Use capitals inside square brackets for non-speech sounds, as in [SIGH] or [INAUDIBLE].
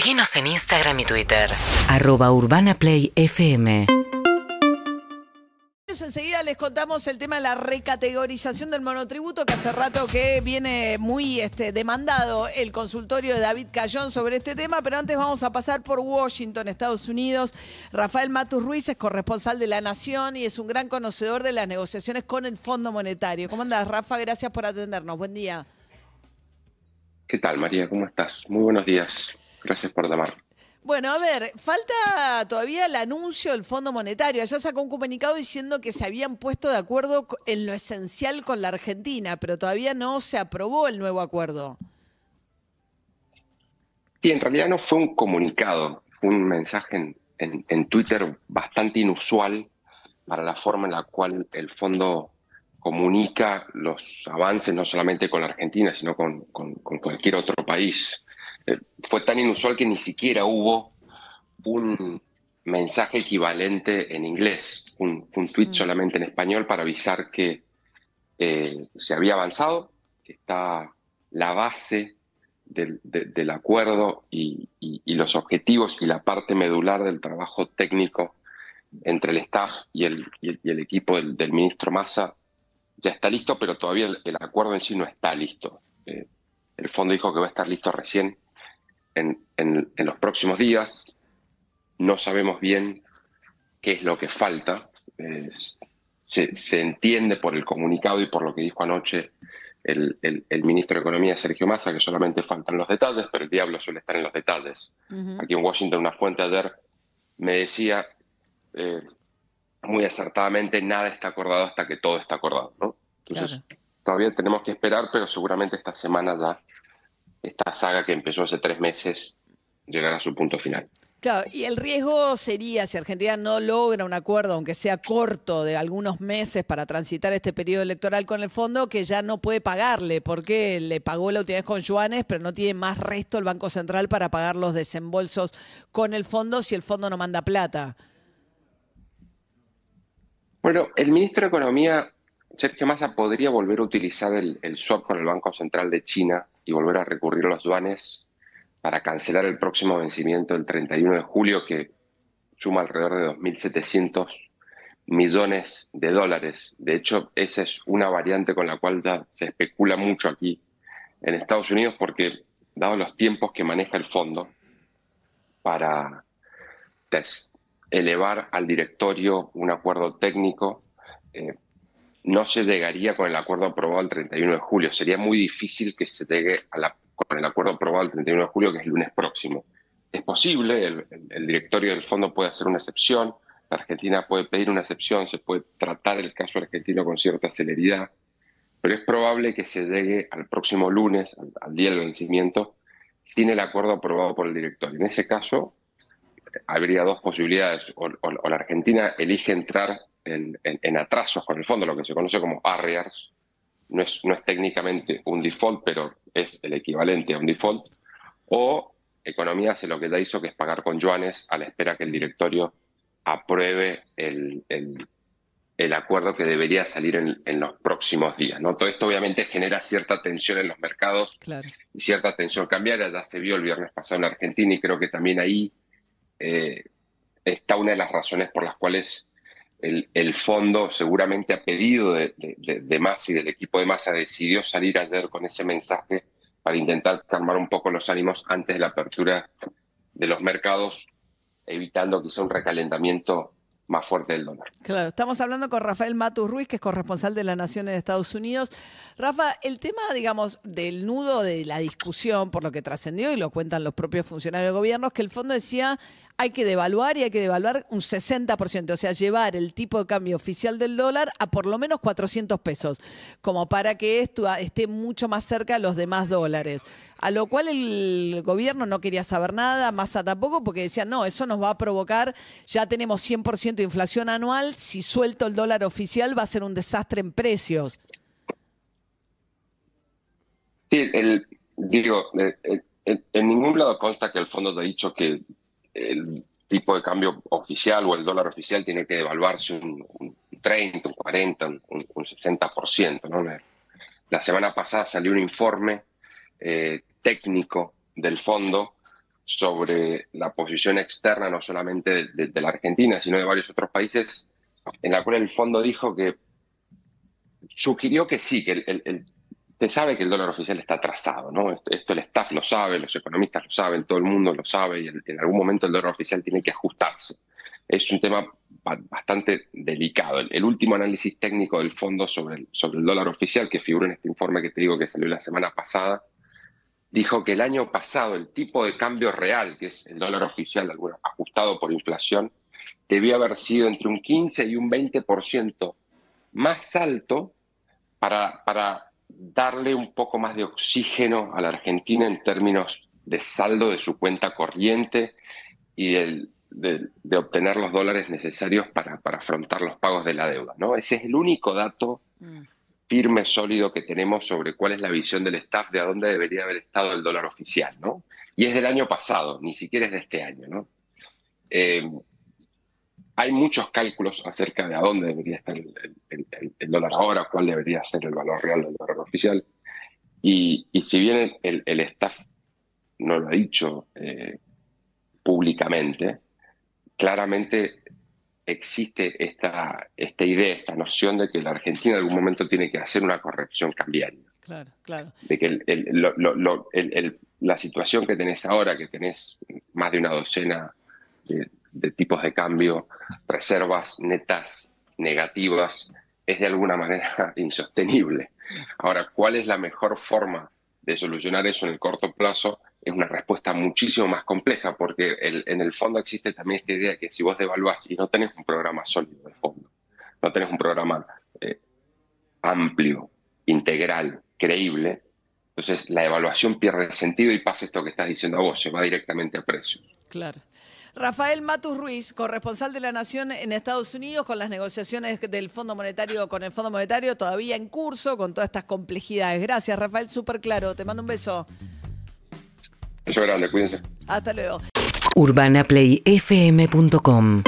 Seguinos en Instagram y Twitter. Arroba Urbana Play FM. Enseguida les contamos el tema de la recategorización del monotributo, que hace rato que viene muy este, demandado el consultorio de David Cayón sobre este tema, pero antes vamos a pasar por Washington, Estados Unidos. Rafael Matus Ruiz es corresponsal de La Nación y es un gran conocedor de las negociaciones con el Fondo Monetario. ¿Cómo andas, Rafa? Gracias por atendernos. Buen día. ¿Qué tal, María? ¿Cómo estás? Muy buenos días. Gracias por llamar. Bueno, a ver, falta todavía el anuncio del Fondo Monetario. Allá sacó un comunicado diciendo que se habían puesto de acuerdo en lo esencial con la Argentina, pero todavía no se aprobó el nuevo acuerdo. Sí, en realidad no fue un comunicado, fue un mensaje en, Twitter bastante inusual para la forma en la cual el fondo comunica los avances, no solamente con la Argentina, sino con cualquier otro país. Eh, fue tan inusual que ni siquiera hubo un mensaje equivalente en inglés, un, un tweet mm. solamente en español para avisar que eh, se había avanzado, que está la base del, acuerdo y, los objetivos y la parte medular del trabajo técnico entre el staff y el, equipo del, ministro Massa ya está listo, pero todavía el, acuerdo en sí no está listo. Eh, el fondo dijo que va a estar listo recién en, los próximos días. No sabemos bien qué es lo que falta. se, entiende por el comunicado y por lo que dijo anoche el, ministro de Economía, Sergio Massa, que solamente faltan los detalles, pero el diablo suele estar en los detalles. Aquí en Washington una fuente ayer me decía eh, muy acertadamente, nada está acordado hasta que todo está acordado. Entonces, todavía tenemos que esperar, pero seguramente esta semana ya esta saga que empezó hace tres meses llegará a su punto final. Claro, y el riesgo sería, si Argentina no logra un acuerdo, aunque sea corto, de algunos meses para transitar este periodo electoral con el fondo, que ya no puede pagarle, porque le pagó la utilidad con yuanes, pero no tiene más resto el Banco Central para pagar los desembolsos con el fondo si el fondo no manda plata. Bueno, el ministro de Economía, Sergio Massa, podría volver a utilizar el, el swap con el Banco Central de China y volver a recurrir a los duanes para cancelar el próximo vencimiento el 31 de julio, que suma alrededor de 2.700 millones de dólares. De hecho, esa es una variante con la cual ya se especula mucho aquí en Estados Unidos, porque dado los tiempos que maneja el fondo para elevar al directorio un acuerdo técnico, eh, no se llegaría con el acuerdo aprobado el 31 de julio. Sería muy difícil que se llegue con el acuerdo aprobado el 31 de julio, que es el lunes próximo. Es posible, el, directorio del fondo puede hacer una excepción, la Argentina puede pedir una excepción, se puede tratar el caso argentino con cierta celeridad, pero es probable que se llegue al próximo lunes, al, día del vencimiento, sin el acuerdo aprobado por el directorio. En ese caso, habría dos posibilidades. o la Argentina elige entrar en, atrasos con el fondo, lo que se conoce como arrears. No es, no es técnicamente un default, pero es el equivalente a un default. O Economía hace lo que ya hizo, que es pagar con yuanes a la espera que el directorio apruebe el, el, acuerdo que debería salir en, los próximos días. ¿no? Todo esto obviamente genera cierta tensión en los mercados y cierta tensión cambiaria. Ya se vio el viernes pasado en Argentina y creo que también ahí eh, está una de las razones por las cuales el, fondo seguramente a pedido de, de, Massa y del equipo de Massa decidió salir ayer con ese mensaje para intentar calmar un poco los ánimos antes de la apertura de los mercados, evitando quizá un recalentamiento más fuerte del dólar. Claro, estamos hablando con Rafael Matus Ruiz, que es corresponsal de la Nación de Estados Unidos. Rafa, el tema, digamos, del nudo de la discusión, por lo que trascendió y lo cuentan los propios funcionarios de gobierno, es que el fondo decía hay que devaluar y hay que devaluar un 60%, o sea, llevar el tipo de cambio oficial del dólar a por lo menos 400 pesos, como para que esto esté mucho más cerca de los demás dólares. A lo cual el gobierno no quería saber nada, Massa tampoco, porque decían, no, eso nos va a provocar, ya tenemos 100% de inflación anual, si suelto el dólar oficial va a ser un desastre en precios. Sí, el, digo, eh, eh, en ningún lado consta que el fondo ha dicho que el tipo de cambio oficial o el dólar oficial tiene que devaluarse un, 30, un 40, un, 60%. ¿no? La semana pasada salió un informe eh, técnico del fondo sobre la posición externa, no solamente de, de- de la Argentina, sino de varios otros países, en la cual el fondo dijo que sugirió que sí, que el- el- se sabe que el dólar oficial está atrasado, ¿no? Esto, el staff lo sabe, los economistas lo saben, todo el mundo lo sabe, y en, algún momento el dólar oficial tiene que ajustarse. Es un tema ba- bastante delicado. El, último análisis técnico del fondo sobre el, sobre el dólar oficial, que figura en este informe que te digo que salió la semana pasada, dijo que el año pasado el tipo de cambio real, que es el dólar oficial, alguno, ajustado por inflación, debió haber sido entre un 15 y un 20% más alto para, para darle un poco más de oxígeno a la Argentina en términos de saldo de su cuenta corriente y de, de obtener los dólares necesarios para, para afrontar los pagos de la deuda. ¿no? Ese es el único dato Mm. firme, sólido que tenemos sobre cuál es la visión del staff de a dónde debería haber estado el dólar oficial, ¿no? Y es del año pasado, ni siquiera es de este año, ¿no? Eh, hay muchos cálculos acerca de a dónde debería estar el, el- el- el dólar ahora, cuál debería ser el valor real del dólar oficial. Y, y si bien el, el staff no lo ha dicho eh, públicamente, claramente existe esta, esta idea, esta noción de que la Argentina en algún momento tiene que hacer una corrección cambiaria Claro, claro. de que el- el- lo- lo- lo- el- el- la situación que tenés ahora, que tenés más de una docena de, de tipos de cambio, reservas netas negativas, es de alguna manera [LAUGHS] insostenible. Ahora, ¿cuál es la mejor forma de solucionar eso en el corto plazo? Es una respuesta muchísimo más compleja, porque el- en el fondo existe también esta idea que si vos devaluás y no tenés un programa sólido de fondo, no tenés un programa eh, amplio, integral, creíble, entonces la evaluación pierde sentido y pasa esto que estás diciendo a vos, se va directamente a precios. Claro. Rafael Matus Ruiz, corresponsal de la Nación en Estados Unidos, con las negociaciones del Fondo Monetario con el Fondo Monetario todavía en curso, con todas estas complejidades. Gracias, Rafael, súper claro. Te mando un beso. Eso es grande, cuídense. Hasta luego. UrbanaPlayFM.com